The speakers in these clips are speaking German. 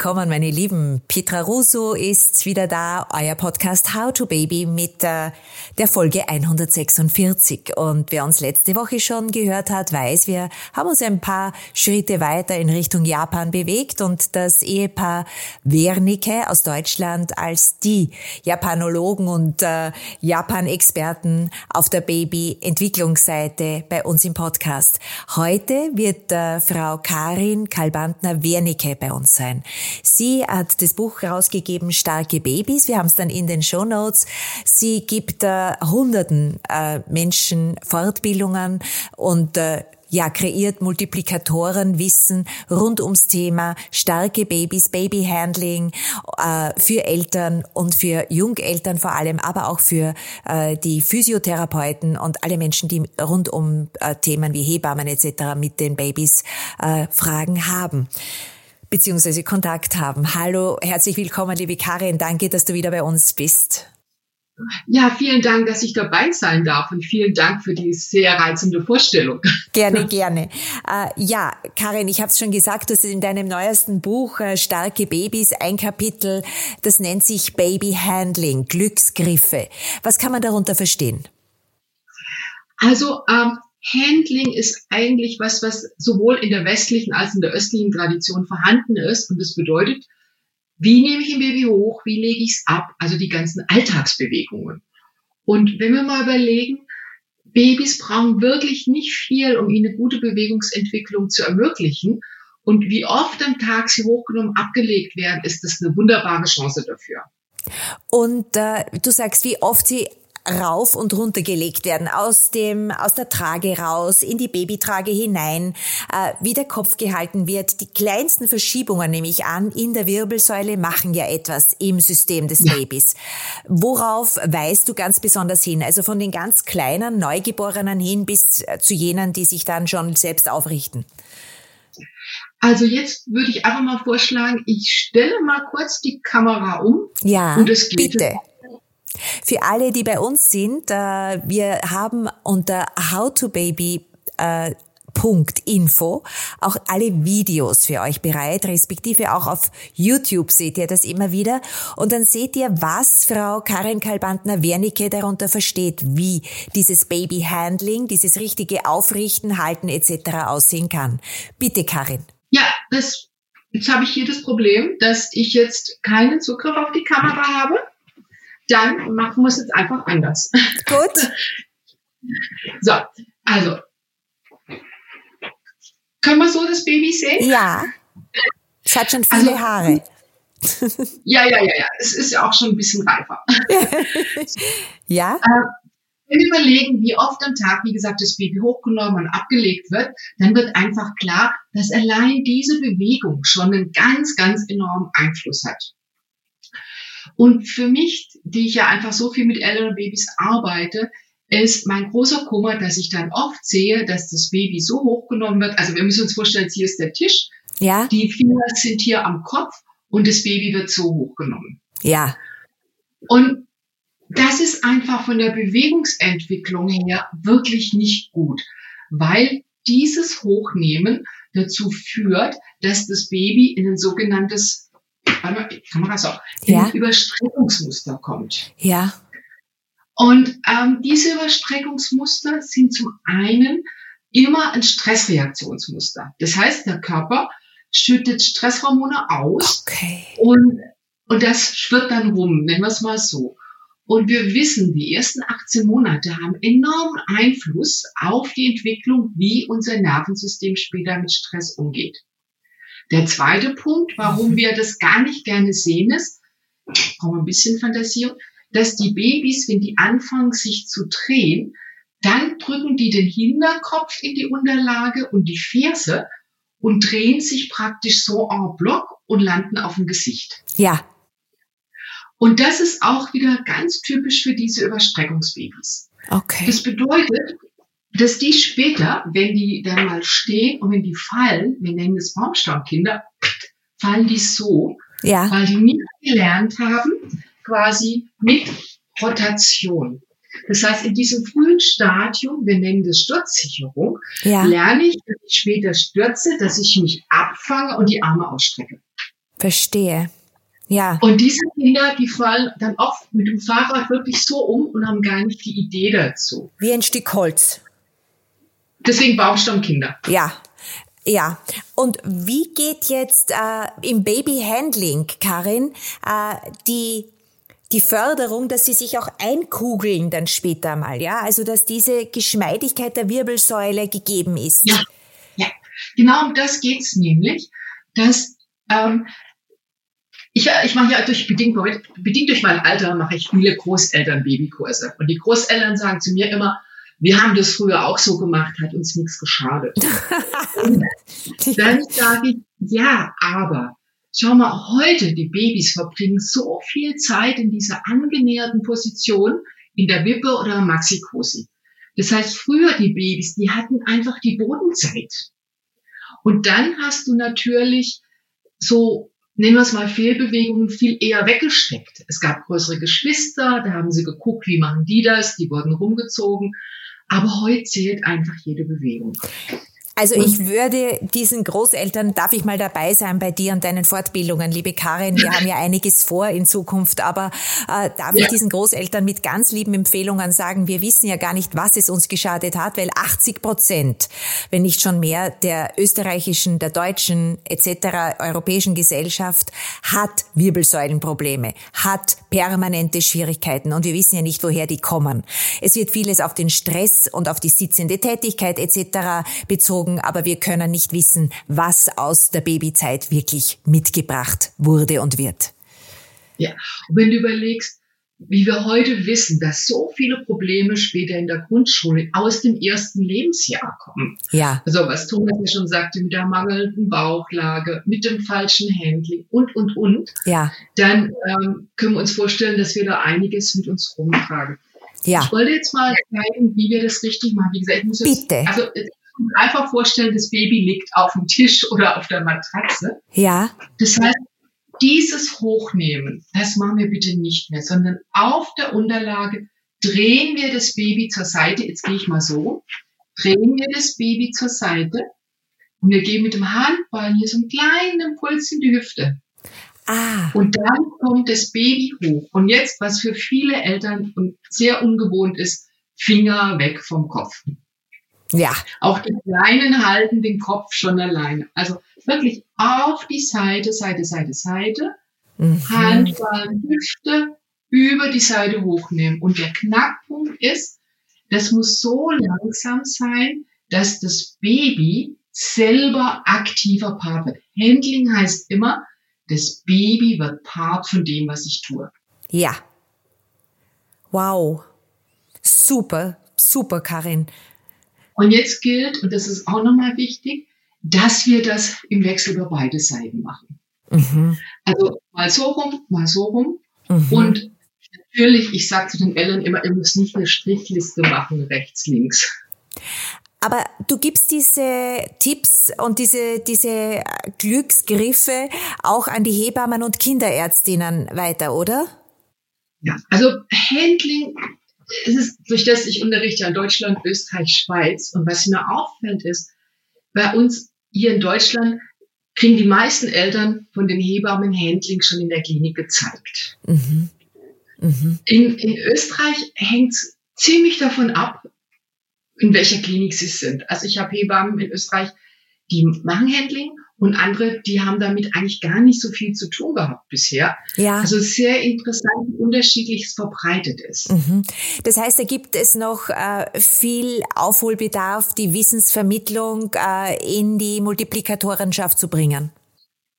willkommen, meine Lieben. Petra Russo ist wieder da, euer Podcast How to Baby mit äh, der Folge 146. Und wer uns letzte Woche schon gehört hat, weiß, wir haben uns ein paar Schritte weiter in Richtung Japan bewegt und das Ehepaar Wernicke aus Deutschland als die Japanologen und äh, Japan-Experten auf der Baby-Entwicklungsseite bei uns im Podcast. Heute wird äh, Frau Karin Kalbantner-Wernicke bei uns sein. Sie hat das Buch rausgegeben, Starke Babys. Wir haben es dann in den Show Notes. Sie gibt äh, Hunderten äh, Menschen Fortbildungen und äh, ja, kreiert Multiplikatorenwissen rund ums Thema starke Babys, Babyhandling äh, für Eltern und für Jungeltern vor allem, aber auch für äh, die Physiotherapeuten und alle Menschen, die rund um äh, Themen wie Hebammen etc. mit den Babys äh, Fragen haben beziehungsweise Kontakt haben. Hallo, herzlich willkommen, liebe Karin. Danke, dass du wieder bei uns bist. Ja, vielen Dank, dass ich dabei sein darf und vielen Dank für die sehr reizende Vorstellung. Gerne, gerne. Äh, ja, Karin, ich habe es schon gesagt, du hast in deinem neuesten Buch äh, Starke Babys ein Kapitel, das nennt sich Baby Handling, Glücksgriffe. Was kann man darunter verstehen? Also ähm, Handling ist eigentlich was, was sowohl in der westlichen als in der östlichen Tradition vorhanden ist. Und das bedeutet, wie nehme ich ein Baby hoch? Wie lege ich es ab? Also die ganzen Alltagsbewegungen. Und wenn wir mal überlegen, Babys brauchen wirklich nicht viel, um ihnen eine gute Bewegungsentwicklung zu ermöglichen. Und wie oft am Tag sie hochgenommen abgelegt werden, ist das eine wunderbare Chance dafür. Und äh, du sagst, wie oft sie rauf und runter gelegt werden, aus dem, aus der Trage raus, in die Babytrage hinein, äh, wie der Kopf gehalten wird. Die kleinsten Verschiebungen, nehme ich an, in der Wirbelsäule machen ja etwas im System des ja. Babys. Worauf weist du ganz besonders hin? Also von den ganz kleinen Neugeborenen hin bis äh, zu jenen, die sich dann schon selbst aufrichten. Also jetzt würde ich einfach mal vorschlagen, ich stelle mal kurz die Kamera um. Ja, und es geht bitte. Für alle, die bei uns sind, äh, wir haben unter howtobaby äh, Info auch alle Videos für euch bereit, respektive auch auf YouTube seht ihr das immer wieder. Und dann seht ihr, was Frau Karin Kalbantner-Wernicke darunter versteht, wie dieses Baby-Handling, dieses richtige Aufrichten, Halten etc. aussehen kann. Bitte, Karin. Ja, das, jetzt habe ich hier das Problem, dass ich jetzt keinen Zugriff auf die Kamera habe dann machen wir es jetzt einfach anders. Gut. so, also. Können wir so das Baby sehen? Ja. Es hat schon viele also, Haare. ja, ja, ja, ja. Es ist ja auch schon ein bisschen reifer. ja. Äh, wenn wir überlegen, wie oft am Tag, wie gesagt, das Baby hochgenommen und abgelegt wird, dann wird einfach klar, dass allein diese Bewegung schon einen ganz, ganz enormen Einfluss hat. Und für mich, die ich ja einfach so viel mit Eltern und Babys arbeite, ist mein großer Kummer, dass ich dann oft sehe, dass das Baby so hochgenommen wird. Also wir müssen uns vorstellen, hier ist der Tisch. Ja. Die Finger sind hier am Kopf und das Baby wird so hochgenommen. Ja. Und das ist einfach von der Bewegungsentwicklung her wirklich nicht gut, weil dieses Hochnehmen dazu führt, dass das Baby in ein sogenanntes Kamera so, ja. in Überstreckungsmuster kommt. Ja. Und ähm, diese Überstreckungsmuster sind zum einen immer ein Stressreaktionsmuster. Das heißt, der Körper schüttet Stresshormone aus okay. und, und das schwirrt dann rum, nennen wir es mal so. Und wir wissen, die ersten 18 Monate haben enormen Einfluss auf die Entwicklung, wie unser Nervensystem später mit Stress umgeht. Der zweite Punkt, warum wir das gar nicht gerne sehen, ist, brauchen wir ein bisschen Fantasierung, dass die Babys, wenn die anfangen, sich zu drehen, dann drücken die den Hinterkopf in die Unterlage und die Ferse und drehen sich praktisch so en bloc und landen auf dem Gesicht. Ja. Und das ist auch wieder ganz typisch für diese Überstreckungsbabys. Okay. Das bedeutet, dass die später, wenn die dann mal stehen und wenn die fallen, wir nennen das Baumstammkinder, fallen die so, ja. weil die nicht gelernt haben, quasi mit Rotation. Das heißt, in diesem frühen Stadium, wir nennen das Sturzsicherung, ja. lerne ich, wenn ich später stürze, dass ich mich abfange und die Arme ausstrecke. Verstehe. Ja. Und diese Kinder, die fallen dann oft mit dem Fahrrad wirklich so um und haben gar nicht die Idee dazu. Wie ein Stück Holz. Deswegen Baumstammkinder. Ja. Ja, und wie geht jetzt äh, im Babyhandling, Karin, äh, die die Förderung, dass sie sich auch einkugeln dann später mal, ja? Also, dass diese Geschmeidigkeit der Wirbelsäule gegeben ist. Ja, ja. Genau um das geht's nämlich, dass ähm, ich, ich mache ja durch bedingt, bedingt durch mein Alter mache ich viele Großeltern-Babykurse. Und die Großeltern sagen zu mir immer, wir haben das früher auch so gemacht, hat uns nichts geschadet. dann sage ich, ja, aber schau mal, heute die Babys verbringen so viel Zeit in dieser angenäherten Position in der Wippe oder Maxikosi. Das heißt, früher die Babys, die hatten einfach die Bodenzeit. Und dann hast du natürlich so, nehmen wir es mal Fehlbewegungen, viel eher weggesteckt. Es gab größere Geschwister, da haben sie geguckt, wie machen die das, die wurden rumgezogen. Aber heute zählt einfach jede Bewegung. Also ich würde diesen Großeltern, darf ich mal dabei sein bei dir und deinen Fortbildungen, liebe Karin, wir haben ja einiges vor in Zukunft, aber äh, darf ich diesen Großeltern mit ganz lieben Empfehlungen sagen, wir wissen ja gar nicht, was es uns geschadet hat, weil 80 Prozent, wenn nicht schon mehr, der österreichischen, der deutschen etc. europäischen Gesellschaft hat Wirbelsäulenprobleme, hat permanente Schwierigkeiten und wir wissen ja nicht, woher die kommen. Es wird vieles auf den Stress und auf die sitzende Tätigkeit etc. bezogen Augen, aber wir können nicht wissen, was aus der Babyzeit wirklich mitgebracht wurde und wird. Ja, und wenn du überlegst, wie wir heute wissen, dass so viele Probleme später in der Grundschule aus dem ersten Lebensjahr kommen. Ja. Also was Thomas ja schon sagte, mit der mangelnden Bauchlage, mit dem falschen Handling und, und, und. Ja. Dann ähm, können wir uns vorstellen, dass wir da einiges mit uns rumtragen. Ja. Ich wollte jetzt mal zeigen, wie wir das richtig machen. Wie gesagt, ich muss jetzt, Bitte. Also einfach vorstellen, das Baby liegt auf dem Tisch oder auf der Matratze. Ja. Das heißt, dieses Hochnehmen, das machen wir bitte nicht mehr, sondern auf der Unterlage drehen wir das Baby zur Seite. Jetzt gehe ich mal so. Drehen wir das Baby zur Seite und wir geben mit dem Handballen hier so einen kleinen Impuls in die Hüfte. Ah. Und dann kommt das Baby hoch. Und jetzt, was für viele Eltern sehr ungewohnt ist, Finger weg vom Kopf. Ja. Auch die Kleinen halten den Kopf schon alleine. Also wirklich auf die Seite, Seite, Seite, Seite. Mhm. Handballen, Hüfte über die Seite hochnehmen. Und der Knackpunkt ist, das muss so langsam sein, dass das Baby selber aktiver Part wird. Handling heißt immer, das Baby wird Part von dem, was ich tue. Ja. Wow. Super, super, Karin. Und jetzt gilt, und das ist auch nochmal wichtig, dass wir das im Wechsel über beide Seiten machen. Mhm. Also mal so rum, mal so rum. Mhm. Und natürlich, ich sage zu den Eltern immer, ihr müsst nicht eine Strichliste machen, rechts, links. Aber du gibst diese Tipps und diese, diese Glücksgriffe auch an die Hebammen und Kinderärztinnen weiter, oder? Ja, also Handling es ist durch das ich unterrichte in Deutschland, Österreich, Schweiz. Und was mir auffällt ist, bei uns hier in Deutschland kriegen die meisten Eltern von den Hebammen Handling schon in der Klinik gezeigt. Mhm. Mhm. In, in Österreich hängt es ziemlich davon ab, in welcher Klinik sie sind. Also ich habe Hebammen in Österreich, die machen Handling und andere, die haben damit eigentlich gar nicht so viel zu tun gehabt bisher. Ja. Also sehr interessant, wie unterschiedlich es verbreitet ist. Mhm. Das heißt, da gibt es noch äh, viel Aufholbedarf, die Wissensvermittlung äh, in die Multiplikatorenschaft zu bringen.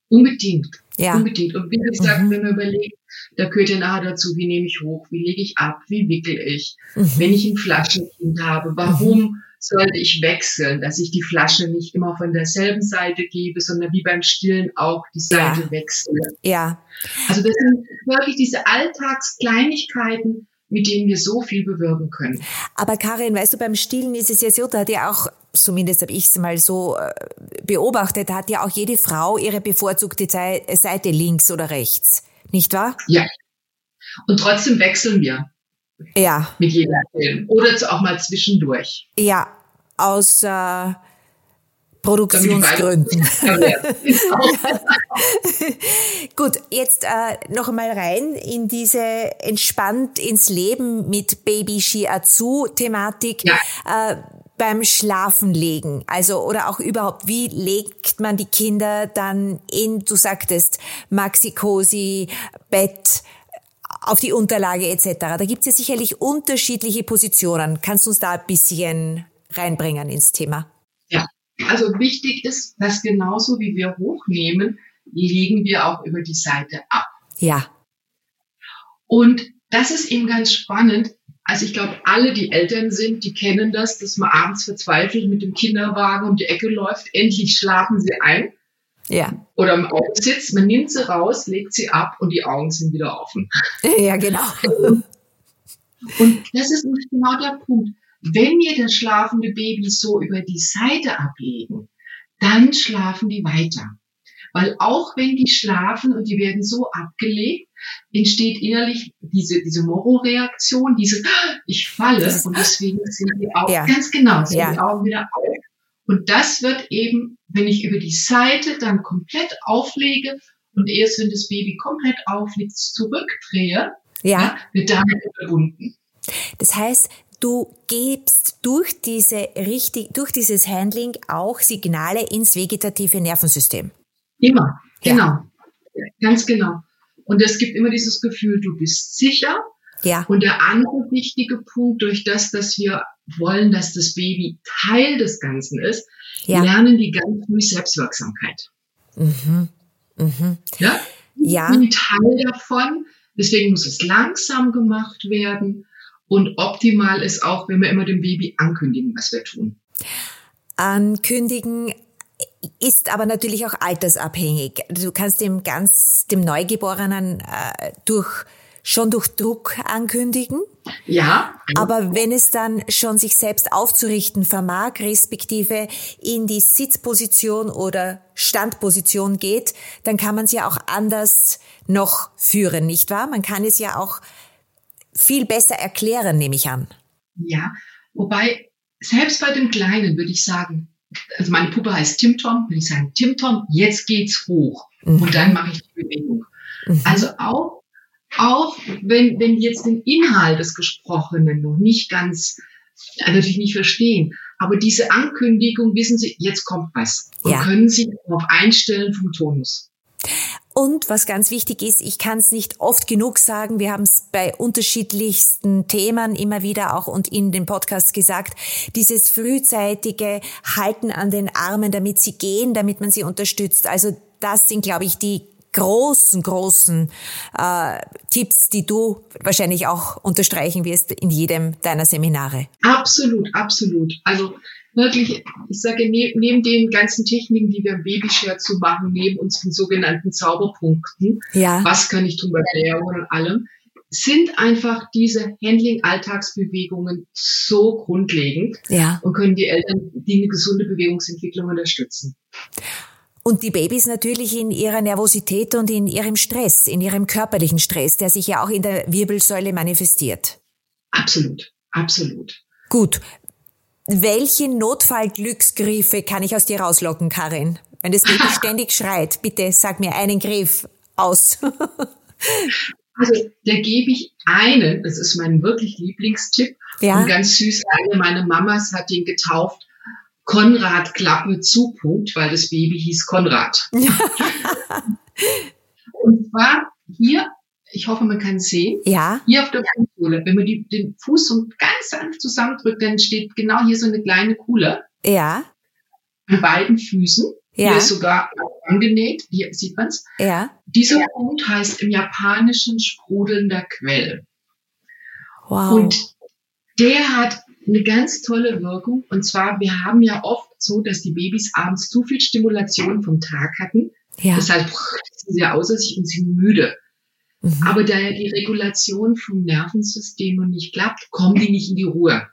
Unbedingt. Ja. Unbedingt. Und wie gesagt, mhm. wenn man überlegt, da gehört ja nachher dazu, wie nehme ich hoch, wie lege ich ab, wie wickel ich, mhm. wenn ich ein Flaschenkind habe, warum sollte ich wechseln, dass ich die Flasche nicht immer von derselben Seite gebe, sondern wie beim Stillen auch die Seite ja. wechsle. Ja. Also das sind wirklich diese Alltagskleinigkeiten, mit denen wir so viel bewirken können. Aber Karin, weißt du, beim Stillen ist es ja so, da hat ja auch, zumindest habe ich es mal so äh, beobachtet, hat ja auch jede Frau ihre bevorzugte Seite links oder rechts, nicht wahr? Ja. Und trotzdem wechseln wir. Ja. Mit jeder Film. Oder auch mal zwischendurch. Ja, aus äh, Produktionsgründen. Gut, jetzt äh, noch einmal rein in diese entspannt ins Leben mit Baby Shiatsu Thematik. Ja. Äh, beim Schlafenlegen, also oder auch überhaupt, wie legt man die Kinder dann in, du sagtest, Maxi-Cosi, Bett, auf die Unterlage etc. Da gibt es ja sicherlich unterschiedliche Positionen. Kannst du uns da ein bisschen reinbringen ins Thema? Ja, also wichtig ist, dass genauso wie wir hochnehmen, legen wir auch über die Seite ab. Ja. Und das ist eben ganz spannend. Also ich glaube, alle, die Eltern sind, die kennen das, dass man abends verzweifelt mit dem Kinderwagen um die Ecke läuft. Endlich schlafen sie ein. Ja. Oder im Auto sitzt, man nimmt sie raus, legt sie ab und die Augen sind wieder offen. Ja, genau. Und das ist genau der Punkt. Wenn wir das schlafende Baby so über die Seite ablegen, dann schlafen die weiter. Weil auch wenn die schlafen und die werden so abgelegt, entsteht innerlich diese, diese Moro-Reaktion, diese, ich falle und deswegen sind die Augen, ja. ganz genau, sind ja. die Augen wieder auf. Und das wird eben, wenn ich über die Seite dann komplett auflege und erst wenn das Baby komplett aufliegt, zurückdrehe, ja. ja wird damit überwunden. Das heißt, du gibst durch diese richtig, durch dieses Handling auch Signale ins vegetative Nervensystem. Immer, genau. Ja. Ganz genau. Und es gibt immer dieses Gefühl, du bist sicher. Ja. Und der andere wichtige Punkt, durch das, dass wir wollen, dass das Baby Teil des Ganzen ist, ja. lernen die ganz früh Selbstwirksamkeit. Mhm. Mhm. Ja? Ja. Ein Teil davon. Deswegen muss es langsam gemacht werden. Und optimal ist auch, wenn wir immer dem Baby ankündigen, was wir tun. Ankündigen ist aber natürlich auch altersabhängig. Du kannst dem ganz, dem Neugeborenen äh, durch schon durch Druck ankündigen. Ja. Aber wenn es dann schon sich selbst aufzurichten vermag, respektive in die Sitzposition oder Standposition geht, dann kann man es ja auch anders noch führen, nicht wahr? Man kann es ja auch viel besser erklären, nehme ich an. Ja, wobei selbst bei dem Kleinen würde ich sagen, also meine Puppe heißt Tim Tom, würde ich sagen, Tim Tom, jetzt geht's hoch. Mhm. Und dann mache ich die Bewegung. Mhm. Also auch, auch wenn, wenn jetzt den Inhalt des Gesprochenen noch nicht ganz, also natürlich nicht verstehen, aber diese Ankündigung, wissen Sie, jetzt kommt was. Und ja. können Sie darauf einstellen vom Tonus. Und was ganz wichtig ist, ich kann es nicht oft genug sagen, wir haben es bei unterschiedlichsten Themen immer wieder auch und in den Podcasts gesagt, dieses frühzeitige Halten an den Armen, damit sie gehen, damit man sie unterstützt. Also das sind, glaube ich, die großen, großen äh, Tipps, die du wahrscheinlich auch unterstreichen wirst in jedem deiner Seminare. Absolut, absolut. Also wirklich, ich sage, neben, neben den ganzen Techniken, die wir im Babyshare zu machen, neben unseren sogenannten Zauberpunkten, ja. was kann ich tun bei Ernährung und allem, sind einfach diese Handling-Alltagsbewegungen so grundlegend ja. und können die Eltern die eine gesunde Bewegungsentwicklung unterstützen. Und die Babys natürlich in ihrer Nervosität und in ihrem Stress, in ihrem körperlichen Stress, der sich ja auch in der Wirbelsäule manifestiert. Absolut, absolut. Gut, welche Notfallglücksgriffe kann ich aus dir rauslocken, Karin? Wenn das Baby ständig schreit, bitte sag mir einen Griff aus. also, da gebe ich einen, das ist mein wirklich Lieblingstipp. Ja. Und ganz süß, eine meiner Mamas hat ihn getauft, Konrad Klappe zu, Punkt, weil das Baby hieß Konrad. und zwar hier ich hoffe, man kann es sehen. Ja. Hier auf der Fußsohle, wenn man die, den Fuß so ganz sanft zusammendrückt, dann steht genau hier so eine kleine Kuhle. Ja. An beiden Füßen. Ja. Hier ist sogar angenäht, hier sieht man's. Ja. Dieser Punkt heißt im Japanischen sprudelnder Quell. Wow. Und der hat eine ganz tolle Wirkung. Und zwar, wir haben ja oft so, dass die Babys abends zu viel Stimulation vom Tag hatten. Ja. Deshalb sind sie außer sich und sind müde. Mhm. Aber da ja die Regulation vom Nervensystem noch nicht klappt, kommen die nicht in die Ruhe.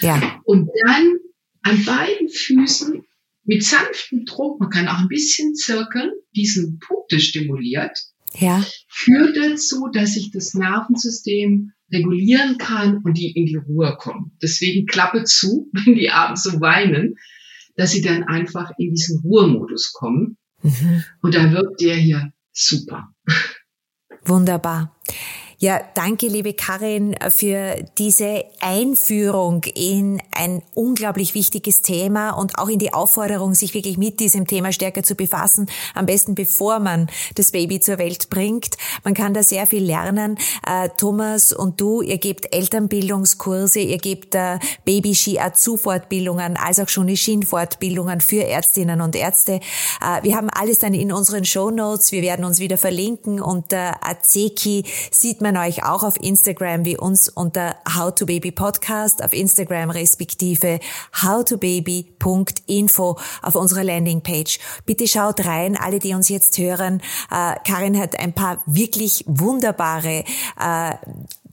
Ja. Und dann an beiden Füßen mit sanftem Druck, man kann auch ein bisschen zirkeln, diesen Punkte stimuliert, ja. führt dazu, dass sich das Nervensystem regulieren kann und die in die Ruhe kommen. Deswegen Klappe zu, wenn die abends so weinen. dass sie dann einfach in diesen Ruhemodus kommen. Mhm. Und da wirkt der hier super. Wunderbar. Ja, danke, liebe Karin, für diese Einführung in ein unglaublich wichtiges Thema und auch in die Aufforderung, sich wirklich mit diesem Thema stärker zu befassen. Am besten bevor man das Baby zur Welt bringt. Man kann da sehr viel lernen. Äh, Thomas und du, ihr gebt Elternbildungskurse, ihr gebt äh, Baby-Ski-Azu-Fortbildungen, als auch schon Shin-Fortbildungen für Ärztinnen und Ärzte. Äh, wir haben alles dann in unseren Show Notes. Wir werden uns wieder verlinken. Unter Azeki sieht man man euch auch auf Instagram wie uns unter How to Baby Podcast auf Instagram respektive howtobaby.info auf unserer Landingpage. Bitte schaut rein, alle, die uns jetzt hören. Äh, Karin hat ein paar wirklich wunderbare äh,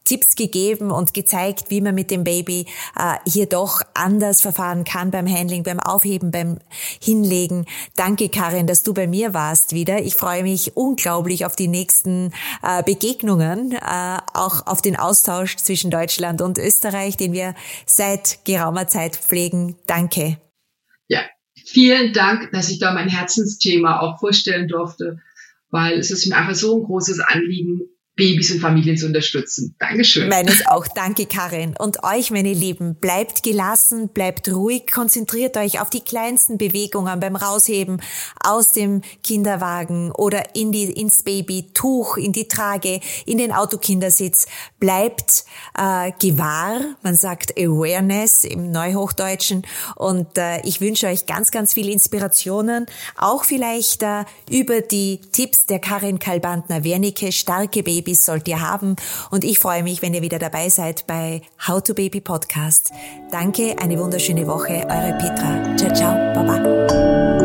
Tipps gegeben und gezeigt, wie man mit dem Baby äh, hier doch anders verfahren kann beim Handling, beim Aufheben, beim Hinlegen. Danke, Karin, dass du bei mir warst wieder. Ich freue mich unglaublich auf die nächsten äh, Begegnungen, äh, auch auf den Austausch zwischen Deutschland und Österreich, den wir seit geraumer Zeit pflegen. Danke. Ja, vielen Dank, dass ich da mein Herzensthema auch vorstellen durfte, weil es ist mir einfach so ein großes Anliegen, Babys und Familien zu unterstützen. Dankeschön. Meines auch. Danke, Karin. Und euch, meine Lieben, bleibt gelassen, bleibt ruhig, konzentriert euch auf die kleinsten Bewegungen beim Rausheben aus dem Kinderwagen oder in die, ins Babytuch, in die Trage, in den Autokindersitz. Bleibt äh, gewahr, man sagt Awareness im Neuhochdeutschen. Und äh, ich wünsche euch ganz, ganz viel Inspirationen, auch vielleicht äh, über die Tipps der Karin Kalbantner-Wernicke, starke Babys Babys sollt ihr haben. Und ich freue mich, wenn ihr wieder dabei seid bei How to Baby Podcast. Danke, eine wunderschöne Woche. Eure Petra. Ciao, ciao, baba.